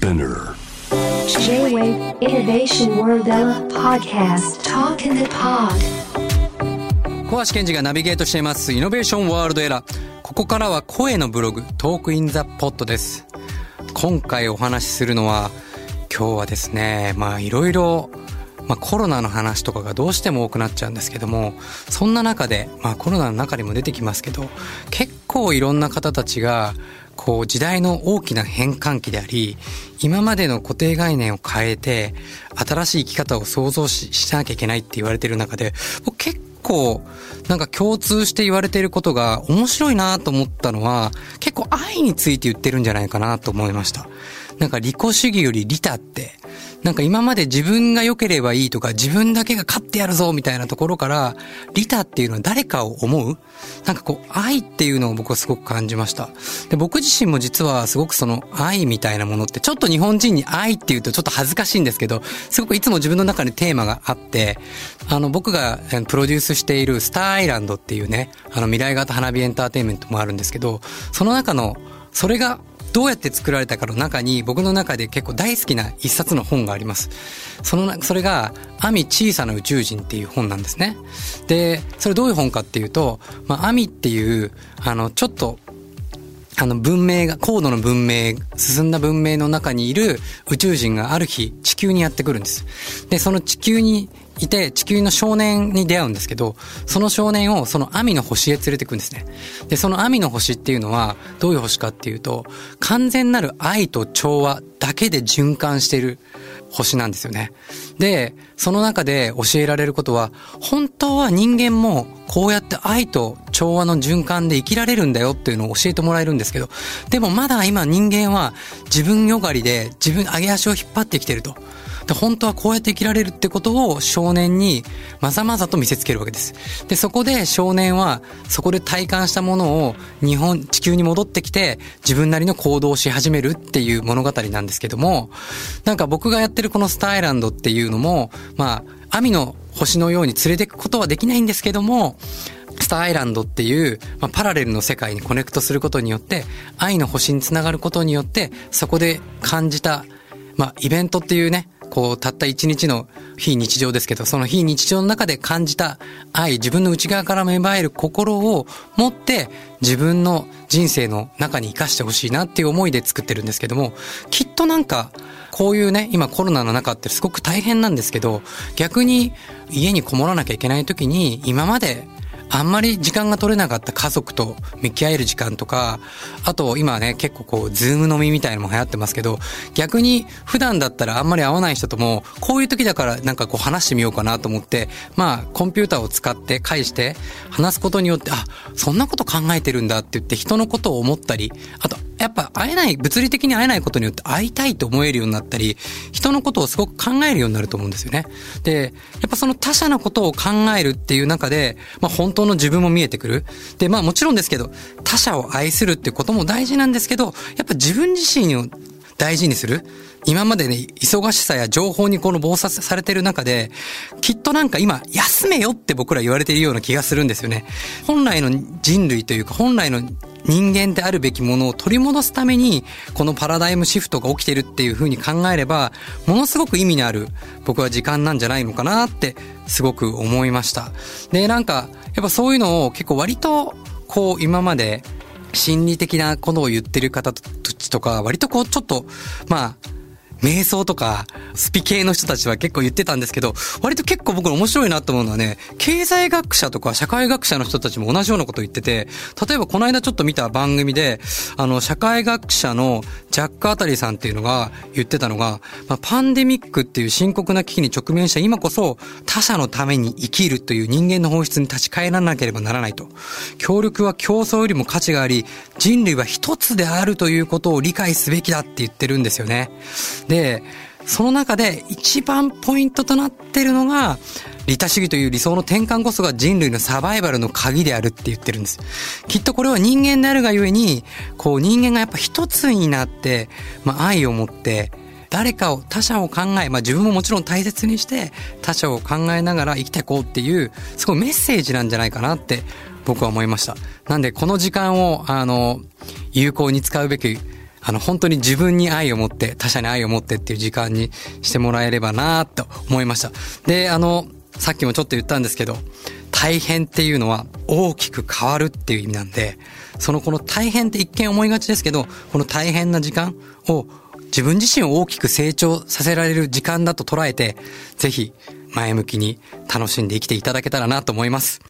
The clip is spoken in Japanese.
Spinner. J-Wave Innovation World Podcast. Talk in the Pod. 小橋健二がナビゲートしています。イノベーションワールドエラーここからは声のブログトークインザポットです。今回お話しするのは今日はですねまあいろいろまあ、コロナの話とかがどうしても多くなっちゃうんですけどもそんな中で、まあ、コロナの中にも出てきますけど結構いろんな方たちがこう時代の大きな変換期であり今までの固定概念を変えて新しい生き方を想像ししなきゃいけないって言われてる中で僕結構なんか共通して言われていることが面白いなと思ったのは結構愛について言ってるんじゃないかなと思いました。なんか利己主義より利他ってなんか今まで自分が良ければいいとか自分だけが勝ってやるぞみたいなところから利他っていうのは誰かを思う？なんかこう愛っていうのを僕はすごく感じました。で僕自身も実はすごくその愛みたいなものってちょっと日本人に愛っていうとちょっと恥ずかしいんですけどすごくいつも自分の中にテーマがあってあの僕がプロデュースしているスターアイランドっていうねあの未来型花火エンターテインメントもあるんですけどその中のそれがどうやって作られたかの中に僕の中で結構大好きな一冊の本があります。その、それが、アミ小さな宇宙人っていう本なんですね。で、それどういう本かっていうと、まあ、アミっていう、あの、ちょっと、あの文明が、高度の文明、進んだ文明の中にいる宇宙人がある日地球にやってくるんです。で、その地球にいて、地球の少年に出会うんですけど、その少年をその網の星へ連れてくんですね。で、その網の星っていうのは、どういう星かっていうと、完全なる愛と調和だけで循環してる星なんですよね。で、その中で教えられることは、本当は人間もこうやって愛と調和の循環で生きられるんだよっていうのを教えてもらえるんですけど、でもまだ今人間は自分よがりで自分上げ足を引っ張ってきてると。で、本当はこうやって生きられるってことを少年にまざまざと見せつけるわけです。で、そこで少年はそこで体感したものを日本、地球に戻ってきて自分なりの行動をし始めるっていう物語なんですけども、なんか僕がやってるこのスターアイランドっていうのも、まあ、網の星のように連れていくことはできないんですけども、スターアイランドっていう、まあ、パラレルの世界にコネクトすることによって、愛の星につながることによって、そこで感じた、まあ、イベントっていうね、こう、たった一日の非日常ですけど、その非日常の中で感じた愛、自分の内側から芽生える心を持って、自分の人生の中に生かしてほしいなっていう思いで作ってるんですけども、きっとなんか、こういうね、今コロナの中ってすごく大変なんですけど、逆に家にこもらなきゃいけない時に、今まであんまり時間が取れなかった家族と向き合える時間とか、あと今ね、結構こう、ズーム飲みみたいなのも流行ってますけど、逆に普段だったらあんまり会わない人とも、こういう時だからなんかこう話してみようかなと思って、まあ、コンピューターを使って返して話すことによって、あ、そんなこと考えてるんだって言って人のことを思ったり、あと、やっぱ会えない、物理的に会えないことによって会いたいと思えるようになったり、人のことをすごく考えるようになると思うんですよね。で、やっぱその他者のことを考えるっていう中で、まあ本当の自分も見えてくる。で、まあもちろんですけど、他者を愛するってことも大事なんですけど、やっぱ自分自身を大事にする？今までね、忙しさや情報にこの暴殺されてる中で、きっとなんか今、休めよって僕ら言われているような気がするんですよね。本来の人類というか、本来の人間であるべきものを取り戻すために、このパラダイムシフトが起きてるっていうふうに考えれば、ものすごく意味のある、僕は時間なんじゃないのかなって、すごく思いました。で、なんか、やっぱそういうのを結構割と、こう、今まで、心理的なことを言ってる方たちとか、割とこう、ちょっと、まあ、瞑想とか、スピ系の人たちは結構言ってたんですけど、割と結構僕面白いなと思うのはね、経済学者とか社会学者の人たちも同じようなことを言ってて、例えばこの間ちょっと見た番組で、あの、社会学者のジャック・アタリさんっていうのが言ってたのが、まあ、パンデミックっていう深刻な危機に直面した今こそ、他者のために生きるという人間の本質に立ち返らなければならないと。協力は競争よりも価値があり、人類は一つであるということを理解すべきだって言ってるんですよね。で、その中で一番ポイントとなってるのが、利他主義という理想の転換こそが人類のサバイバルの鍵であるって言ってるんです。きっとこれは人間であるがゆえに、こう人間がやっぱ一つになって、まあ愛を持って、誰かを、他者を考え、まあ自分ももちろん大切にして他者を考えながら生きていこうっていう、すごいメッセージなんじゃないかなって僕は思いました。なんでこの時間を、あの、有効に使うべきあの、本当に自分に愛を持って、他者に愛を持ってっていう時間にしてもらえればなと思いました。で、あの、さっきもちょっと言ったんですけど、大変っていうのは大きく変わるっていう意味なんで、そのこの大変って一見思いがちですけど、この大変な時間を自分自身を大きく成長させられる時間だと捉えて、ぜひ前向きに楽しんで生きていただけたらなと思います。